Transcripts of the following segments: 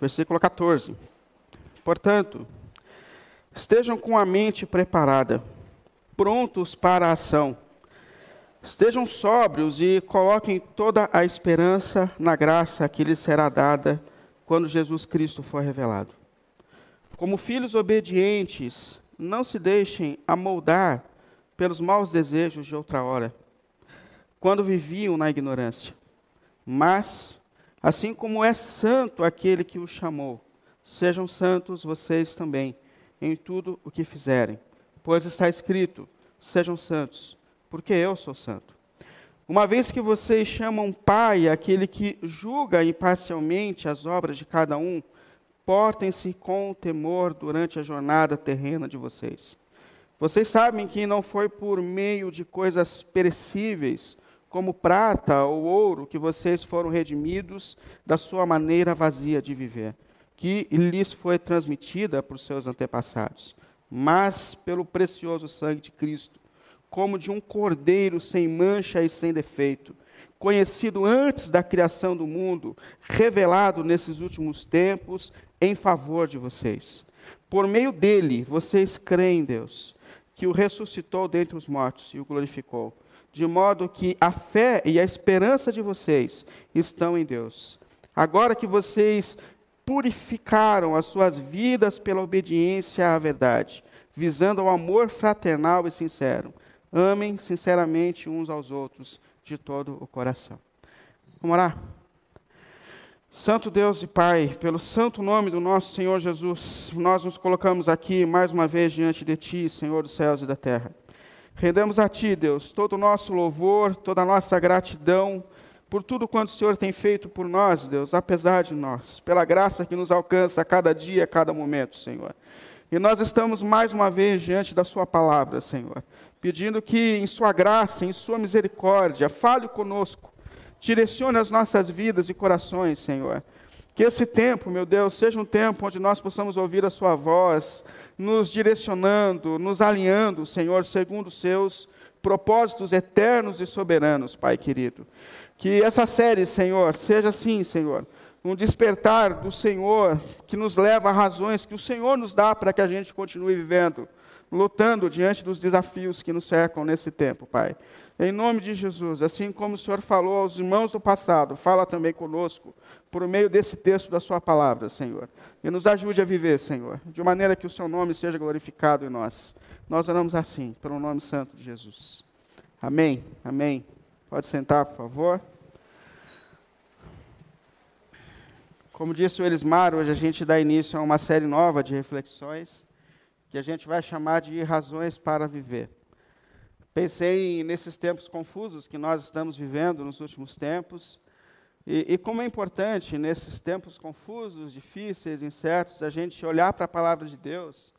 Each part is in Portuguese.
versículo 14. Portanto, estejam com a mente preparada, prontos para a ação. Estejam sóbrios e coloquem toda a esperança na graça que lhes será dada quando Jesus Cristo for revelado. Como filhos obedientes, não se deixem amoldar pelos maus desejos de outra hora, quando viviam na ignorância. Mas, assim como é santo aquele que os chamou, sejam santos vocês também em tudo o que fizerem, pois está escrito: sejam santos, porque eu sou santo. Uma vez que vocês chamam Pai aquele que julga imparcialmente as obras de cada um, portem-se com temor durante a jornada terrena de vocês. Vocês sabem que não foi por meio de coisas perecíveis, como prata ou ouro, que vocês foram redimidos da sua maneira vazia de viver, que lhes foi transmitida por seus antepassados, mas pelo precioso sangue de Cristo, como de um cordeiro sem mancha e sem defeito, conhecido antes da criação do mundo, revelado nesses últimos tempos em favor de vocês. Por meio dele, vocês creem em Deus que o ressuscitou dentre os mortos e o glorificou, de modo que a fé e a esperança de vocês estão em Deus. Agora que vocês purificaram as suas vidas pela obediência à verdade, visando ao amor fraternal e sincero, amem sinceramente uns aos outros de todo o coração. Vamos orar? Santo Deus e Pai, pelo santo nome do nosso Senhor Jesus, nós nos colocamos aqui mais uma vez diante de Ti, Senhor dos céus e da terra. Rendemos a Ti, Deus, todo o nosso louvor, toda a nossa gratidão por tudo quanto o Senhor tem feito por nós, Deus, apesar de nós, pela graça que nos alcança a cada dia, a cada momento, Senhor. E nós estamos mais uma vez diante da Sua palavra, Senhor, pedindo que, em Sua graça, em Sua misericórdia, fale conosco direcione as nossas vidas e corações, Senhor. Que esse tempo, meu Deus, seja um tempo onde nós possamos ouvir a Sua voz, nos direcionando, nos alinhando, Senhor, segundo os seus propósitos eternos e soberanos, Pai querido. Que essa série, Senhor, seja assim, Senhor, um despertar do Senhor que nos leva a razões que o Senhor nos dá para que a gente continue vivendo, lutando diante dos desafios que nos cercam nesse tempo, Pai. Em nome de Jesus, assim como o Senhor falou aos irmãos do passado, fala também conosco, por meio desse texto da Sua palavra, Senhor. E nos ajude a viver, Senhor, de maneira que o Seu nome seja glorificado em nós. Nós oramos assim, pelo nome santo de Jesus. Amém, amém. Pode sentar, por favor. Como disse o Elismar, hoje a gente dá início a uma série nova de reflexões que a gente vai chamar de Razões para Viver. Pensei nesses tempos confusos que nós estamos vivendo nos últimos tempos, e, e, como é importante nesses tempos confusos, difíceis, incertos, a gente olhar para a palavra de Deus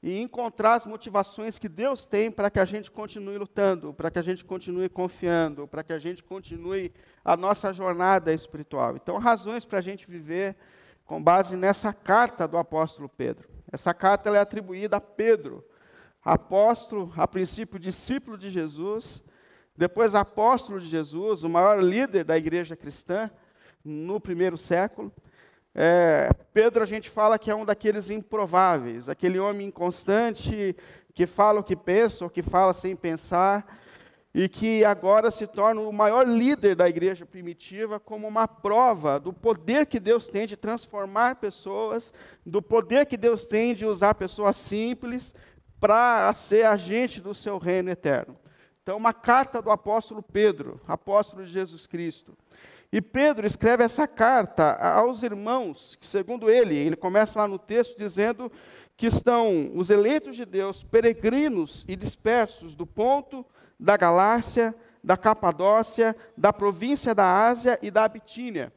e encontrar as motivações que Deus tem para que a gente continue lutando, para que a gente continue confiando, para que a gente continue a nossa jornada espiritual. Então, razões para a gente viver com base nessa carta do apóstolo Pedro. Essa carta é atribuída a Pedro apóstolo, a princípio discípulo de Jesus, depois apóstolo de Jesus, o maior líder da igreja cristã no primeiro século. É, Pedro, a gente fala que é um daqueles improváveis, aquele homem inconstante que fala o que pensa ou que fala sem pensar, e que agora se torna o maior líder da igreja primitiva, como uma prova do poder que Deus tem de transformar pessoas, do poder que Deus tem de usar pessoas simples para ser agente do seu reino eterno. Então, uma carta do apóstolo Pedro, apóstolo de Jesus Cristo. E Pedro escreve essa carta aos irmãos, que segundo ele, ele começa lá no texto dizendo que estão os eleitos de Deus, peregrinos e dispersos do ponto da Galácia, da Capadócia, da província da Ásia e da Bitínia.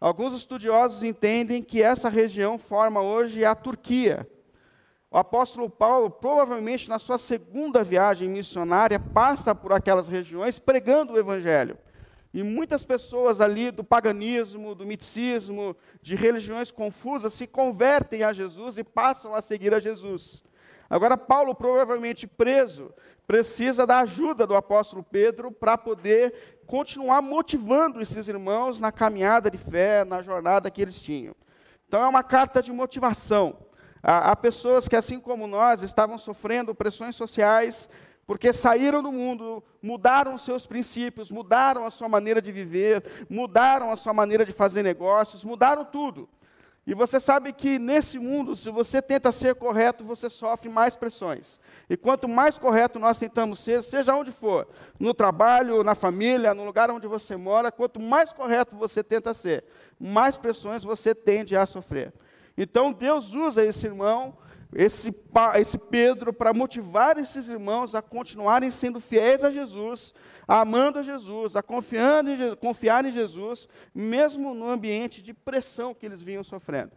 Alguns estudiosos entendem que essa região forma hoje a Turquia. O apóstolo Paulo, provavelmente na sua segunda viagem missionária, passa por aquelas regiões pregando o evangelho. E muitas pessoas ali do paganismo, do miticismo, de religiões confusas, se convertem a Jesus e passam a seguir a Jesus. Agora, Paulo, provavelmente preso, precisa da ajuda do apóstolo Pedro para poder continuar motivando esses irmãos na caminhada de fé, na jornada que eles tinham. Então, é uma carta de motivação. Há, há pessoas que, assim como nós, estavam sofrendo pressões sociais, porque saíram do mundo, mudaram seus princípios, mudaram a sua maneira de viver, mudaram a sua maneira de fazer negócios, mudaram tudo. E você sabe que nesse mundo, se você tenta ser correto, você sofre mais pressões. E quanto mais correto nós tentamos ser, seja onde for, no trabalho, na família, no lugar onde você mora, quanto mais correto você tenta ser, mais pressões você tende a sofrer. Então Deus usa esse irmão, esse, esse Pedro, para motivar esses irmãos a continuarem sendo fiéis a Jesus, amando a Jesus, a confiando em, confiar em Jesus, mesmo no ambiente de pressão que eles vinham sofrendo.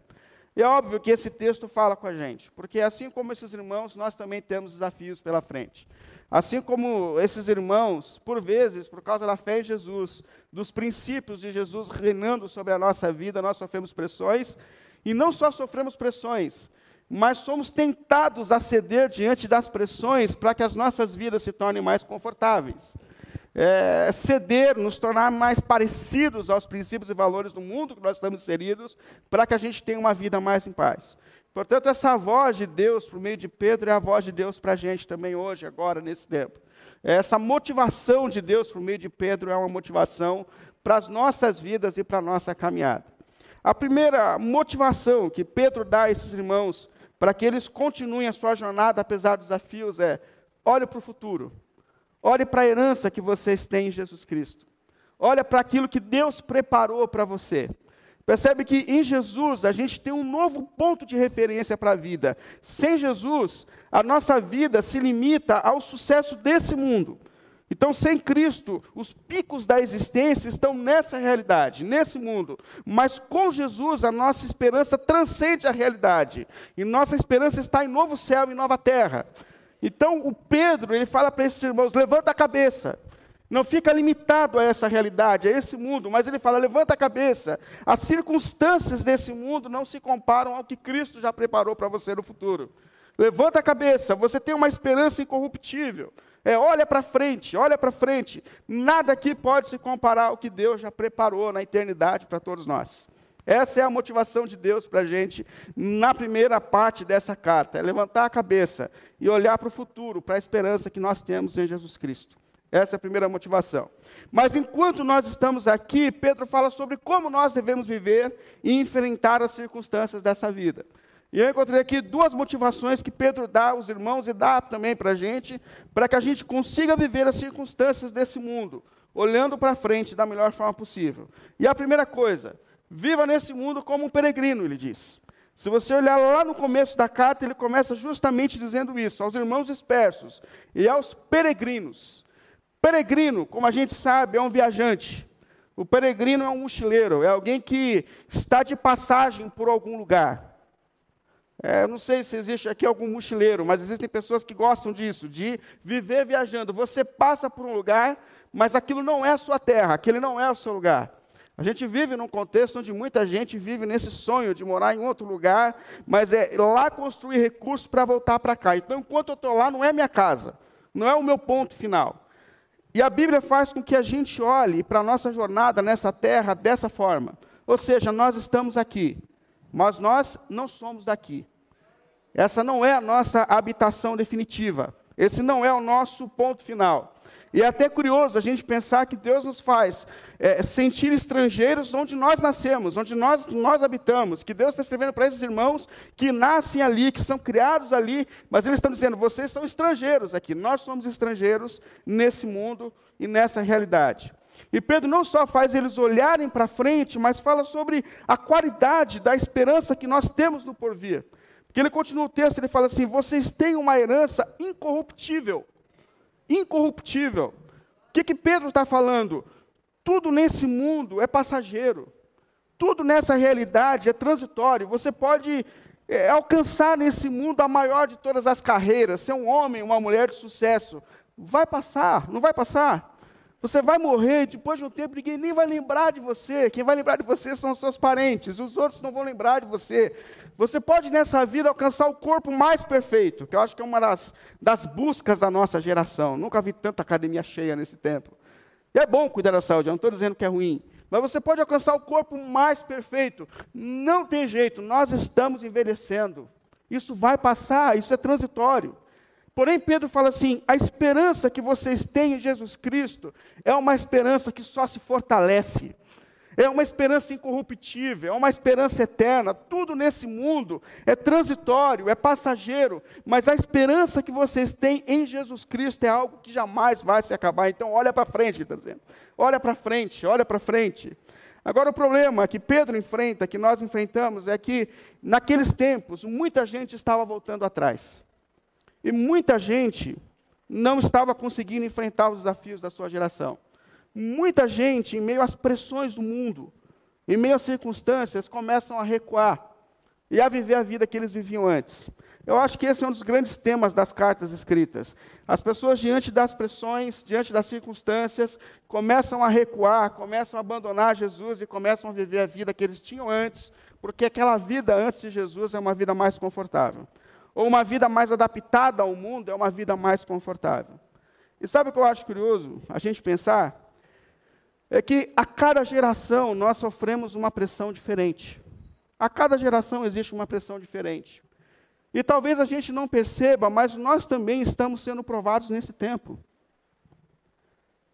E é óbvio que esse texto fala com a gente, porque assim como esses irmãos, nós também temos desafios pela frente. Assim como esses irmãos, por vezes, por causa da fé em Jesus, dos princípios de Jesus reinando sobre a nossa vida, nós sofremos pressões, e não só sofremos pressões, mas somos tentados a ceder diante das pressões para que as nossas vidas se tornem mais confortáveis é, ceder, nos tornar mais parecidos aos princípios e valores do mundo que nós estamos inseridos, para que a gente tenha uma vida mais em paz. Portanto, essa voz de Deus por meio de Pedro é a voz de Deus para a gente também hoje, agora, nesse tempo. Essa motivação de Deus por meio de Pedro é uma motivação para as nossas vidas e para a nossa caminhada. A primeira motivação que Pedro dá a esses irmãos para que eles continuem a sua jornada apesar dos desafios é: olhe para o futuro. Olhe para a herança que vocês têm em Jesus Cristo. Olha para aquilo que Deus preparou para você. Percebe que em Jesus a gente tem um novo ponto de referência para a vida. Sem Jesus, a nossa vida se limita ao sucesso desse mundo. Então, sem Cristo, os picos da existência estão nessa realidade, nesse mundo. Mas com Jesus, a nossa esperança transcende a realidade. E nossa esperança está em novo céu e nova terra. Então, o Pedro, ele fala para esses irmãos: levanta a cabeça. Não fica limitado a essa realidade, a esse mundo, mas ele fala: levanta a cabeça. As circunstâncias desse mundo não se comparam ao que Cristo já preparou para você no futuro. Levanta a cabeça, você tem uma esperança incorruptível. É, olha para frente, olha para frente. Nada aqui pode se comparar ao que Deus já preparou na eternidade para todos nós. Essa é a motivação de Deus para a gente na primeira parte dessa carta: é levantar a cabeça e olhar para o futuro, para a esperança que nós temos em Jesus Cristo. Essa é a primeira motivação. Mas enquanto nós estamos aqui, Pedro fala sobre como nós devemos viver e enfrentar as circunstâncias dessa vida. E eu encontrei aqui duas motivações que Pedro dá aos irmãos e dá também para a gente, para que a gente consiga viver as circunstâncias desse mundo, olhando para frente da melhor forma possível. E a primeira coisa, Viva nesse mundo como um peregrino, ele diz. Se você olhar lá no começo da carta, ele começa justamente dizendo isso, aos irmãos dispersos e aos peregrinos. Peregrino, como a gente sabe, é um viajante. O peregrino é um mochileiro, é alguém que está de passagem por algum lugar. É, não sei se existe aqui algum mochileiro, mas existem pessoas que gostam disso, de viver viajando. Você passa por um lugar, mas aquilo não é a sua terra, aquele não é o seu lugar. A gente vive num contexto onde muita gente vive nesse sonho de morar em outro lugar, mas é lá construir recursos para voltar para cá. Então, enquanto eu estou lá, não é minha casa, não é o meu ponto final. E a Bíblia faz com que a gente olhe para a nossa jornada nessa terra dessa forma. Ou seja, nós estamos aqui, mas nós não somos daqui. Essa não é a nossa habitação definitiva. Esse não é o nosso ponto final. E é até curioso a gente pensar que Deus nos faz é, sentir estrangeiros onde nós nascemos, onde nós, nós habitamos. Que Deus está escrevendo para esses irmãos que nascem ali, que são criados ali, mas eles estão dizendo: vocês são estrangeiros aqui, nós somos estrangeiros nesse mundo e nessa realidade. E Pedro não só faz eles olharem para frente, mas fala sobre a qualidade da esperança que nós temos no porvir. Porque ele continua o texto, ele fala assim: vocês têm uma herança incorruptível incorruptível. O que, que Pedro está falando? Tudo nesse mundo é passageiro. Tudo nessa realidade é transitório. Você pode é, alcançar nesse mundo a maior de todas as carreiras, ser um homem, uma mulher de sucesso. Vai passar, não vai passar. Você vai morrer, depois de um tempo ninguém nem vai lembrar de você. Quem vai lembrar de você são os seus parentes, os outros não vão lembrar de você. Você pode nessa vida alcançar o corpo mais perfeito, que eu acho que é uma das, das buscas da nossa geração. Nunca vi tanta academia cheia nesse tempo. E é bom cuidar da saúde, eu não estou dizendo que é ruim. Mas você pode alcançar o corpo mais perfeito. Não tem jeito, nós estamos envelhecendo. Isso vai passar, isso é transitório. Porém, Pedro fala assim: a esperança que vocês têm em Jesus Cristo é uma esperança que só se fortalece. É uma esperança incorruptível, é uma esperança eterna. Tudo nesse mundo é transitório, é passageiro, mas a esperança que vocês têm em Jesus Cristo é algo que jamais vai se acabar. Então, olha para frente, ele está dizendo. Olha para frente, olha para frente. Agora, o problema que Pedro enfrenta, que nós enfrentamos, é que naqueles tempos, muita gente estava voltando atrás. E muita gente não estava conseguindo enfrentar os desafios da sua geração. Muita gente, em meio às pressões do mundo, em meio às circunstâncias, começam a recuar e a viver a vida que eles viviam antes. Eu acho que esse é um dos grandes temas das cartas escritas. As pessoas, diante das pressões, diante das circunstâncias, começam a recuar, começam a abandonar Jesus e começam a viver a vida que eles tinham antes, porque aquela vida antes de Jesus é uma vida mais confortável. Ou uma vida mais adaptada ao mundo é uma vida mais confortável. E sabe o que eu acho curioso? A gente pensar é que a cada geração nós sofremos uma pressão diferente. A cada geração existe uma pressão diferente. E talvez a gente não perceba, mas nós também estamos sendo provados nesse tempo.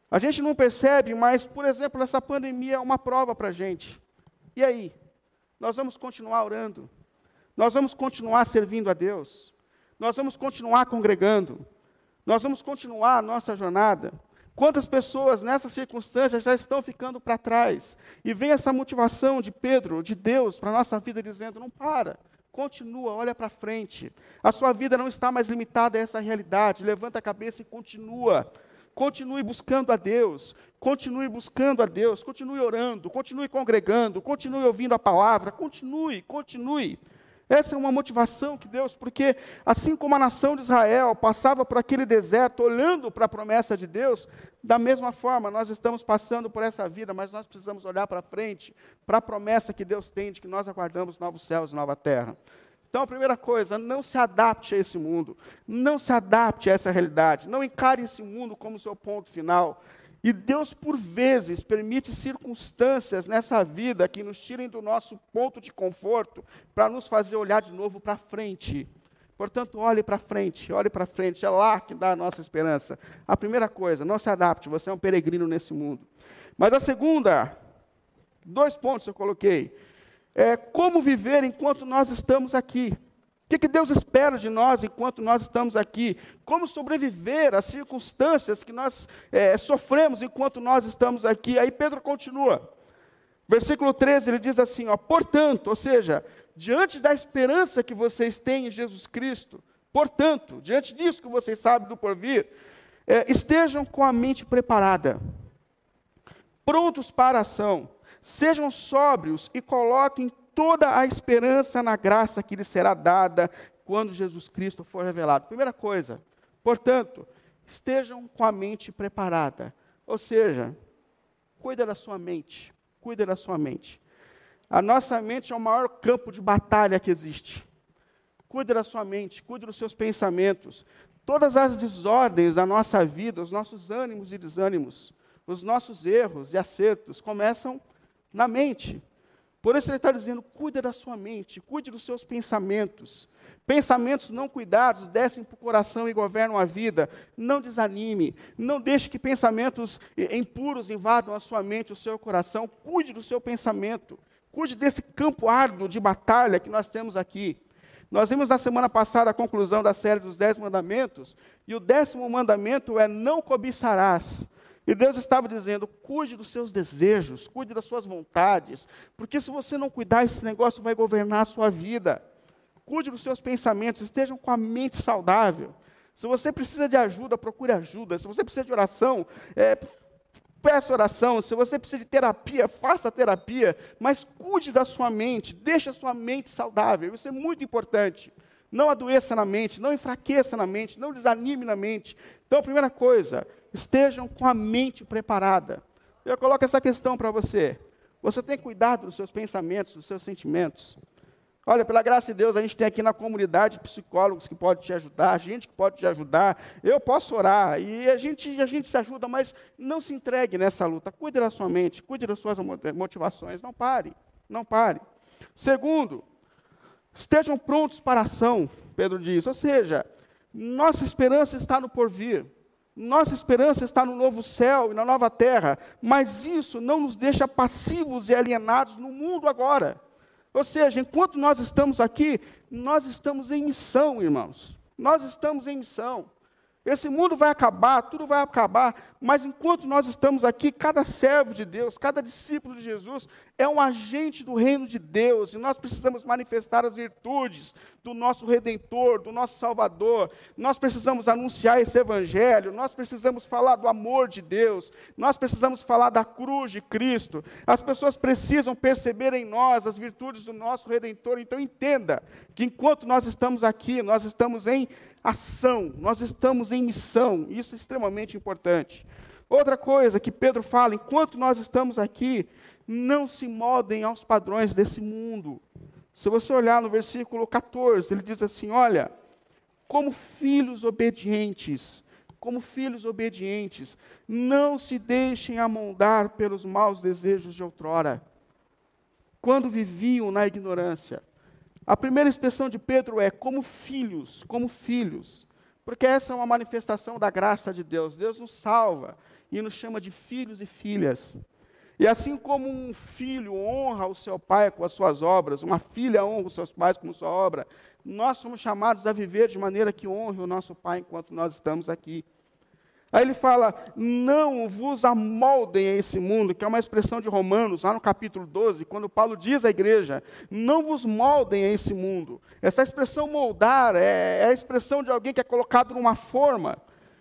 A gente não percebe, mas, por exemplo, essa pandemia é uma prova para a gente. E aí? Nós vamos continuar orando? Nós vamos continuar servindo a Deus? Nós vamos continuar congregando? Nós vamos continuar a nossa jornada? Quantas pessoas nessas circunstâncias já estão ficando para trás? E vem essa motivação de Pedro, de Deus, para a nossa vida, dizendo: não para, continua, olha para frente. A sua vida não está mais limitada a essa realidade. Levanta a cabeça e continua. Continue buscando a Deus, continue buscando a Deus, continue orando, continue congregando, continue ouvindo a palavra, continue, continue. Essa é uma motivação que Deus, porque assim como a nação de Israel passava por aquele deserto olhando para a promessa de Deus, da mesma forma nós estamos passando por essa vida, mas nós precisamos olhar para frente, para a promessa que Deus tem de que nós aguardamos novos céus e nova terra. Então, a primeira coisa, não se adapte a esse mundo, não se adapte a essa realidade, não encare esse mundo como seu ponto final. E Deus, por vezes, permite circunstâncias nessa vida que nos tirem do nosso ponto de conforto para nos fazer olhar de novo para frente. Portanto, olhe para frente, olhe para frente, é lá que dá a nossa esperança. A primeira coisa, não se adapte, você é um peregrino nesse mundo. Mas a segunda, dois pontos eu coloquei, é como viver enquanto nós estamos aqui. O que, que Deus espera de nós enquanto nós estamos aqui? Como sobreviver às circunstâncias que nós é, sofremos enquanto nós estamos aqui? Aí Pedro continua. Versículo 13, ele diz assim: ó, portanto, ou seja, diante da esperança que vocês têm em Jesus Cristo, portanto, diante disso que vocês sabem do porvir, é, estejam com a mente preparada, prontos para a ação, sejam sóbrios e coloquem toda a esperança na graça que lhe será dada quando Jesus Cristo for revelado. Primeira coisa, portanto, estejam com a mente preparada. Ou seja, cuida da sua mente, cuida da sua mente. A nossa mente é o maior campo de batalha que existe. Cuide da sua mente, cuide dos seus pensamentos. Todas as desordens da nossa vida, os nossos ânimos e desânimos, os nossos erros e acertos começam na mente. Por isso ele está dizendo: cuida da sua mente, cuide dos seus pensamentos. Pensamentos não cuidados descem para o coração e governam a vida. Não desanime, não deixe que pensamentos impuros invadam a sua mente, o seu coração. Cuide do seu pensamento, cuide desse campo árduo de batalha que nós temos aqui. Nós vimos na semana passada a conclusão da série dos Dez Mandamentos, e o décimo mandamento é: não cobiçarás. E Deus estava dizendo: cuide dos seus desejos, cuide das suas vontades, porque se você não cuidar, esse negócio vai governar a sua vida. Cuide dos seus pensamentos, estejam com a mente saudável. Se você precisa de ajuda, procure ajuda. Se você precisa de oração, é, peça oração. Se você precisa de terapia, faça terapia. Mas cuide da sua mente, deixe a sua mente saudável. Isso é muito importante. Não adoeça na mente, não enfraqueça na mente, não desanime na mente. Então, primeira coisa, estejam com a mente preparada. Eu coloco essa questão para você. Você tem cuidado dos seus pensamentos, dos seus sentimentos? Olha, pela graça de Deus, a gente tem aqui na comunidade psicólogos que podem te ajudar, gente que pode te ajudar. Eu posso orar e a gente, a gente se ajuda, mas não se entregue nessa luta. Cuide da sua mente, cuide das suas motivações. Não pare, não pare. Segundo, estejam prontos para a ação, Pedro diz. Ou seja, nossa esperança está no porvir. Nossa esperança está no novo céu e na nova terra, mas isso não nos deixa passivos e alienados no mundo agora. Ou seja, enquanto nós estamos aqui, nós estamos em missão, irmãos. Nós estamos em missão. Esse mundo vai acabar, tudo vai acabar, mas enquanto nós estamos aqui, cada servo de Deus, cada discípulo de Jesus é um agente do reino de Deus, e nós precisamos manifestar as virtudes do nosso redentor, do nosso Salvador. Nós precisamos anunciar esse evangelho, nós precisamos falar do amor de Deus, nós precisamos falar da cruz de Cristo. As pessoas precisam perceber em nós as virtudes do nosso redentor. Então entenda que enquanto nós estamos aqui, nós estamos em ação, nós estamos em missão, isso é extremamente importante. Outra coisa que Pedro fala, enquanto nós estamos aqui, não se moldem aos padrões desse mundo. Se você olhar no versículo 14, ele diz assim: Olha, como filhos obedientes, como filhos obedientes, não se deixem amoldar pelos maus desejos de outrora, quando viviam na ignorância. A primeira expressão de Pedro é como filhos, como filhos, porque essa é uma manifestação da graça de Deus. Deus nos salva e nos chama de filhos e filhas. E assim como um filho honra o seu pai com as suas obras, uma filha honra os seus pais com sua obra, nós somos chamados a viver de maneira que honre o nosso pai enquanto nós estamos aqui. Aí ele fala: não vos amoldem a esse mundo, que é uma expressão de Romanos, lá no capítulo 12, quando Paulo diz à igreja: não vos moldem a esse mundo. Essa expressão moldar é, é a expressão de alguém que é colocado numa forma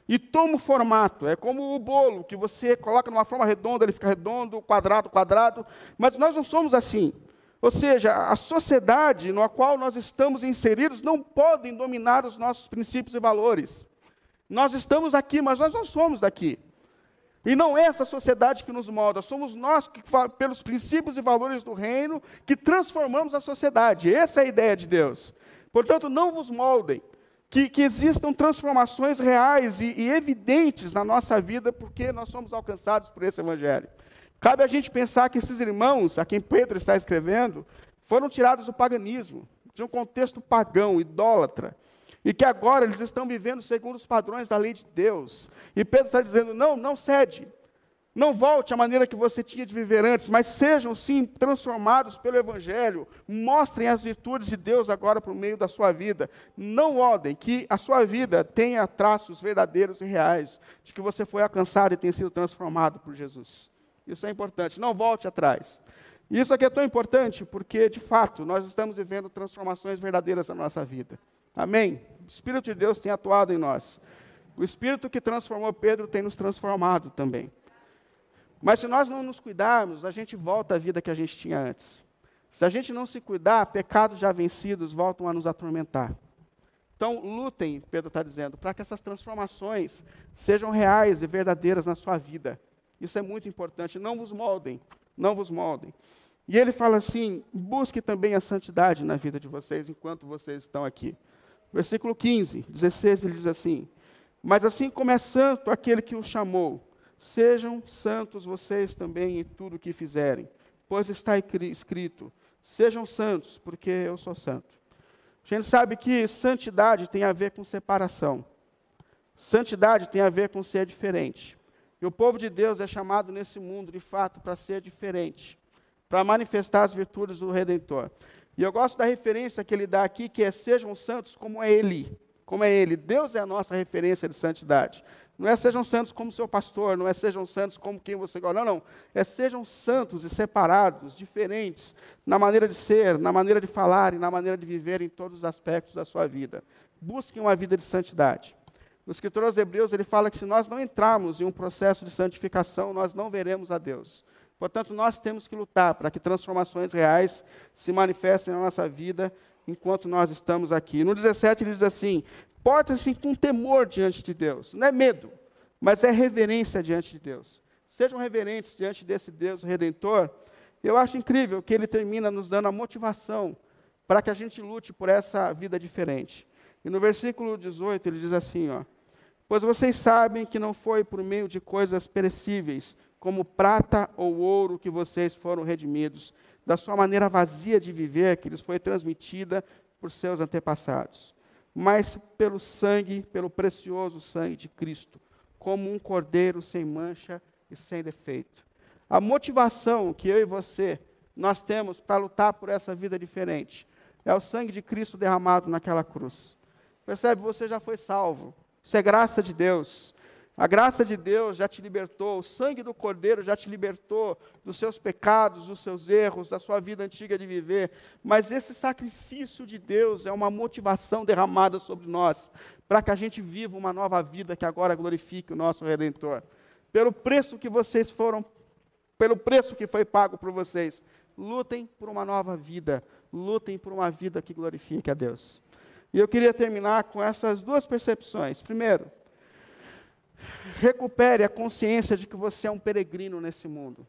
e toma o formato. É como o bolo, que você coloca numa forma redonda, ele fica redondo, quadrado, quadrado. Mas nós não somos assim. Ou seja, a sociedade na qual nós estamos inseridos não podem dominar os nossos princípios e valores. Nós estamos aqui, mas nós não somos daqui. E não é essa sociedade que nos molda, somos nós que, pelos princípios e valores do reino, que transformamos a sociedade. Essa é a ideia de Deus. Portanto, não vos moldem, que, que existam transformações reais e, e evidentes na nossa vida, porque nós somos alcançados por esse Evangelho. Cabe a gente pensar que esses irmãos, a quem Pedro está escrevendo, foram tirados do paganismo, de um contexto pagão, idólatra e que agora eles estão vivendo segundo os padrões da lei de Deus. E Pedro está dizendo: não, não cede. Não volte à maneira que você tinha de viver antes, mas sejam sim transformados pelo Evangelho. Mostrem as virtudes de Deus agora por meio da sua vida. Não odem que a sua vida tenha traços verdadeiros e reais de que você foi alcançado e tem sido transformado por Jesus. Isso é importante. Não volte atrás. Isso aqui é tão importante porque, de fato, nós estamos vivendo transformações verdadeiras na nossa vida. Amém? O Espírito de Deus tem atuado em nós. O Espírito que transformou Pedro tem nos transformado também. Mas se nós não nos cuidarmos, a gente volta à vida que a gente tinha antes. Se a gente não se cuidar, pecados já vencidos voltam a nos atormentar. Então, lutem, Pedro está dizendo, para que essas transformações sejam reais e verdadeiras na sua vida. Isso é muito importante. Não vos moldem, não vos moldem. E ele fala assim: busque também a santidade na vida de vocês enquanto vocês estão aqui. Versículo 15, 16, ele diz assim: Mas assim como é santo aquele que o chamou, sejam santos vocês também em tudo o que fizerem, pois está escrito: Sejam santos, porque eu sou santo. A gente sabe que santidade tem a ver com separação. Santidade tem a ver com ser diferente. E o povo de Deus é chamado nesse mundo, de fato, para ser diferente, para manifestar as virtudes do Redentor. E eu gosto da referência que ele dá aqui, que é sejam santos como é ele. Como é ele. Deus é a nossa referência de santidade. Não é sejam santos como seu pastor, não é sejam santos como quem você gosta. Não, não. É sejam santos e separados, diferentes, na maneira de ser, na maneira de falar e na maneira de viver em todos os aspectos da sua vida. Busquem uma vida de santidade. No escritor aos Hebreus, ele fala que se nós não entrarmos em um processo de santificação, nós não veremos a Deus. Portanto, nós temos que lutar para que transformações reais se manifestem na nossa vida enquanto nós estamos aqui. No 17 ele diz assim: porta-se com temor diante de Deus. Não é medo, mas é reverência diante de Deus. Sejam reverentes diante desse Deus redentor. Eu acho incrível que ele termina nos dando a motivação para que a gente lute por essa vida diferente. E no versículo 18 ele diz assim, ó: Pois vocês sabem que não foi por meio de coisas perecíveis, como prata ou ouro, que vocês foram redimidos, da sua maneira vazia de viver que lhes foi transmitida por seus antepassados, mas pelo sangue, pelo precioso sangue de Cristo, como um cordeiro sem mancha e sem defeito. A motivação que eu e você nós temos para lutar por essa vida diferente é o sangue de Cristo derramado naquela cruz. Percebe? Você já foi salvo. Isso é graça de Deus. A graça de Deus já te libertou, o sangue do Cordeiro já te libertou dos seus pecados, dos seus erros, da sua vida antiga de viver. Mas esse sacrifício de Deus é uma motivação derramada sobre nós, para que a gente viva uma nova vida que agora glorifique o nosso Redentor. Pelo preço que vocês foram, pelo preço que foi pago por vocês, lutem por uma nova vida, lutem por uma vida que glorifique a Deus. E eu queria terminar com essas duas percepções. Primeiro, recupere a consciência de que você é um peregrino nesse mundo.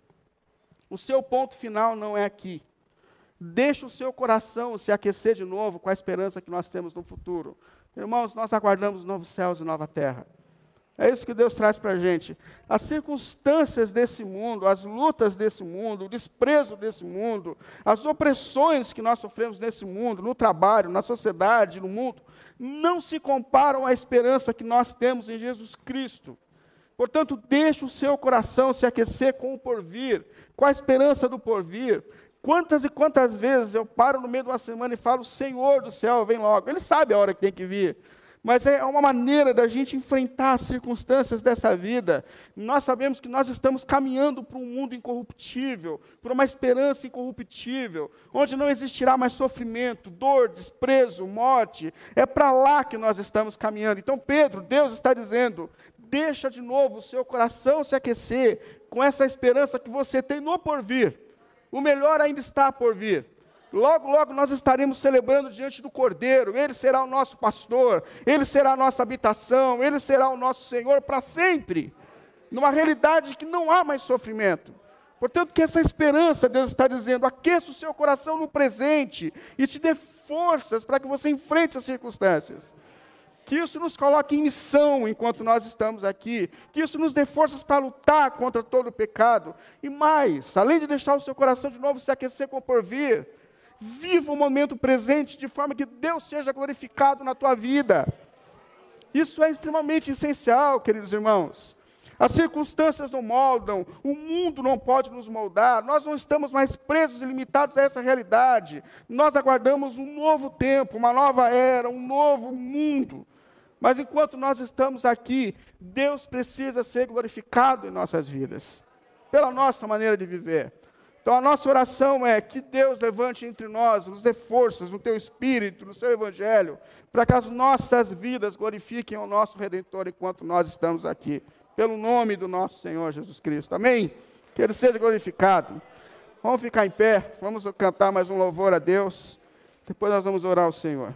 O seu ponto final não é aqui. Deixe o seu coração se aquecer de novo com a esperança que nós temos no futuro. Irmãos, nós aguardamos novos céus e nova terra. É isso que Deus traz para a gente. As circunstâncias desse mundo, as lutas desse mundo, o desprezo desse mundo, as opressões que nós sofremos nesse mundo, no trabalho, na sociedade, no mundo, não se comparam à esperança que nós temos em Jesus Cristo. Portanto, deixe o seu coração se aquecer com o porvir, com a esperança do porvir. Quantas e quantas vezes eu paro no meio de uma semana e falo, Senhor do céu, vem logo. Ele sabe a hora que tem que vir mas é uma maneira da gente enfrentar as circunstâncias dessa vida. Nós sabemos que nós estamos caminhando para um mundo incorruptível, para uma esperança incorruptível, onde não existirá mais sofrimento, dor, desprezo, morte. É para lá que nós estamos caminhando. Então, Pedro, Deus está dizendo: deixa de novo o seu coração se aquecer com essa esperança que você tem no porvir. O melhor ainda está por vir. Logo, logo nós estaremos celebrando diante do Cordeiro. Ele será o nosso pastor, ele será a nossa habitação, ele será o nosso Senhor para sempre. Numa realidade que não há mais sofrimento. Portanto, que essa esperança, Deus está dizendo, aqueça o seu coração no presente e te dê forças para que você enfrente as circunstâncias. Que isso nos coloque em missão enquanto nós estamos aqui. Que isso nos dê forças para lutar contra todo o pecado. E mais, além de deixar o seu coração de novo se aquecer com o porvir, Viva o momento presente de forma que Deus seja glorificado na tua vida. Isso é extremamente essencial, queridos irmãos. As circunstâncias não moldam, o mundo não pode nos moldar, nós não estamos mais presos e limitados a essa realidade. Nós aguardamos um novo tempo, uma nova era, um novo mundo. Mas enquanto nós estamos aqui, Deus precisa ser glorificado em nossas vidas, pela nossa maneira de viver. Então a nossa oração é que Deus levante entre nós, nos dê forças no teu espírito, no seu evangelho, para que as nossas vidas glorifiquem o nosso redentor enquanto nós estamos aqui, pelo nome do nosso Senhor Jesus Cristo. Amém? Que ele seja glorificado. Vamos ficar em pé, vamos cantar mais um louvor a Deus. Depois nós vamos orar ao Senhor.